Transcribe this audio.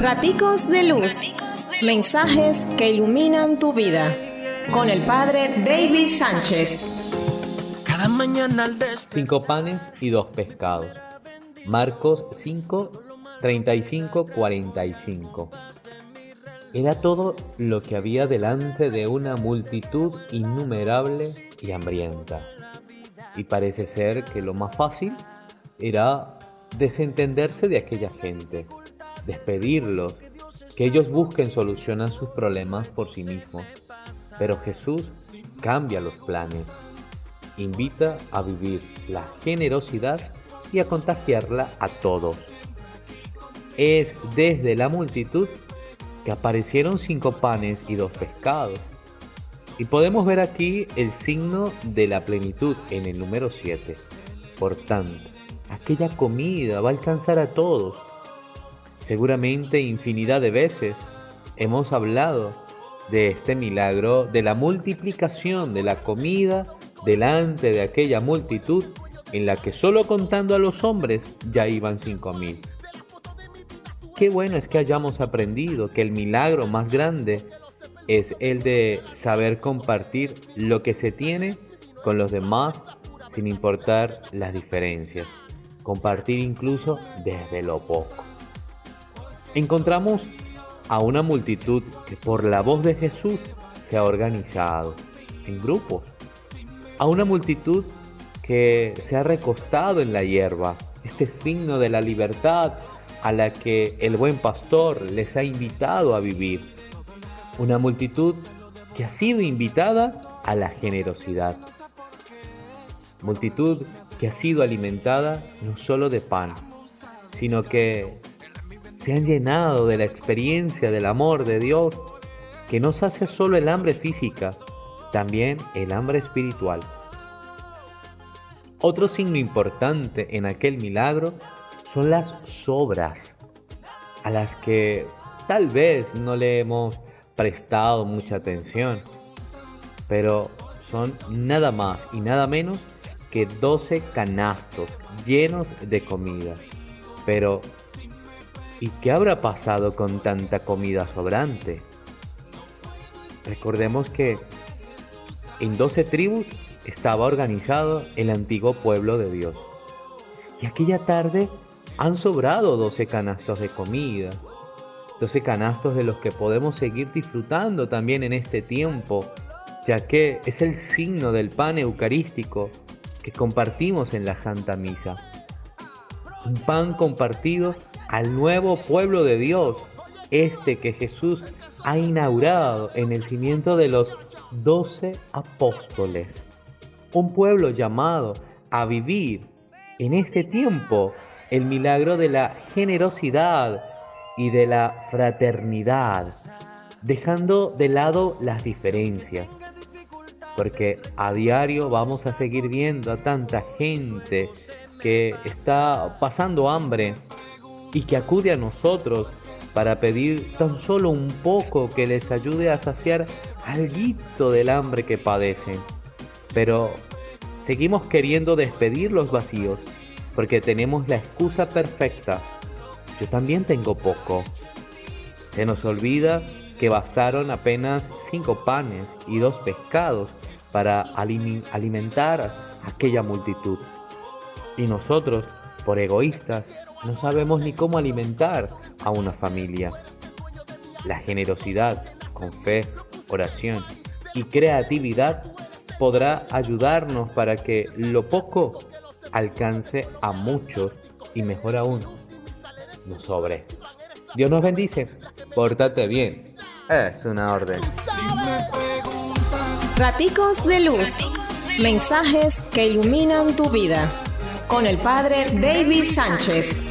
Raticos de Luz. Mensajes que iluminan tu vida. Con el Padre David Sánchez. Cada mañana al Cinco panes y dos pescados. Marcos 5, 35, 45. Era todo lo que había delante de una multitud innumerable y hambrienta. Y parece ser que lo más fácil era desentenderse de aquella gente, despedirlos, que ellos busquen solución a sus problemas por sí mismos. Pero Jesús cambia los planes, invita a vivir la generosidad y a contagiarla a todos. Es desde la multitud que aparecieron cinco panes y dos pescados. Y podemos ver aquí el signo de la plenitud en el número 7. Por tanto, aquella comida va a alcanzar a todos. Seguramente infinidad de veces hemos hablado de este milagro de la multiplicación de la comida delante de aquella multitud en la que solo contando a los hombres ya iban cinco mil. Qué bueno es que hayamos aprendido que el milagro más grande es el de saber compartir lo que se tiene con los demás sin importar las diferencias. Compartir incluso desde lo poco. Encontramos a una multitud que por la voz de Jesús se ha organizado en grupos. A una multitud que se ha recostado en la hierba, este signo de la libertad a la que el buen pastor les ha invitado a vivir. Una multitud que ha sido invitada a la generosidad. Multitud que ha sido alimentada no solo de pan, sino que se han llenado de la experiencia del amor de Dios que no sacia solo el hambre física, también el hambre espiritual. Otro signo importante en aquel milagro son las sobras a las que tal vez no le hemos prestado mucha atención, pero son nada más y nada menos que 12 canastos llenos de comida. Pero, ¿y qué habrá pasado con tanta comida sobrante? Recordemos que en 12 tribus estaba organizado el antiguo pueblo de Dios. Y aquella tarde han sobrado 12 canastos de comida, 12 canastos de los que podemos seguir disfrutando también en este tiempo, ya que es el signo del pan eucarístico que compartimos en la Santa Misa. Un pan compartido al nuevo pueblo de Dios, este que Jesús ha inaugurado en el cimiento de los doce apóstoles. Un pueblo llamado a vivir en este tiempo el milagro de la generosidad y de la fraternidad, dejando de lado las diferencias. Porque a diario vamos a seguir viendo a tanta gente que está pasando hambre y que acude a nosotros para pedir tan solo un poco que les ayude a saciar algo del hambre que padecen. Pero seguimos queriendo despedir los vacíos porque tenemos la excusa perfecta. Yo también tengo poco. Se nos olvida que bastaron apenas cinco panes y dos pescados para alimentar a aquella multitud. Y nosotros, por egoístas, no sabemos ni cómo alimentar a una familia. La generosidad, con fe, oración y creatividad podrá ayudarnos para que lo poco alcance a muchos y mejor aún, no sobre. Dios nos bendice, pórtate bien, es una orden. Raticos de Luz, mensajes que iluminan tu vida, con el Padre David Sánchez.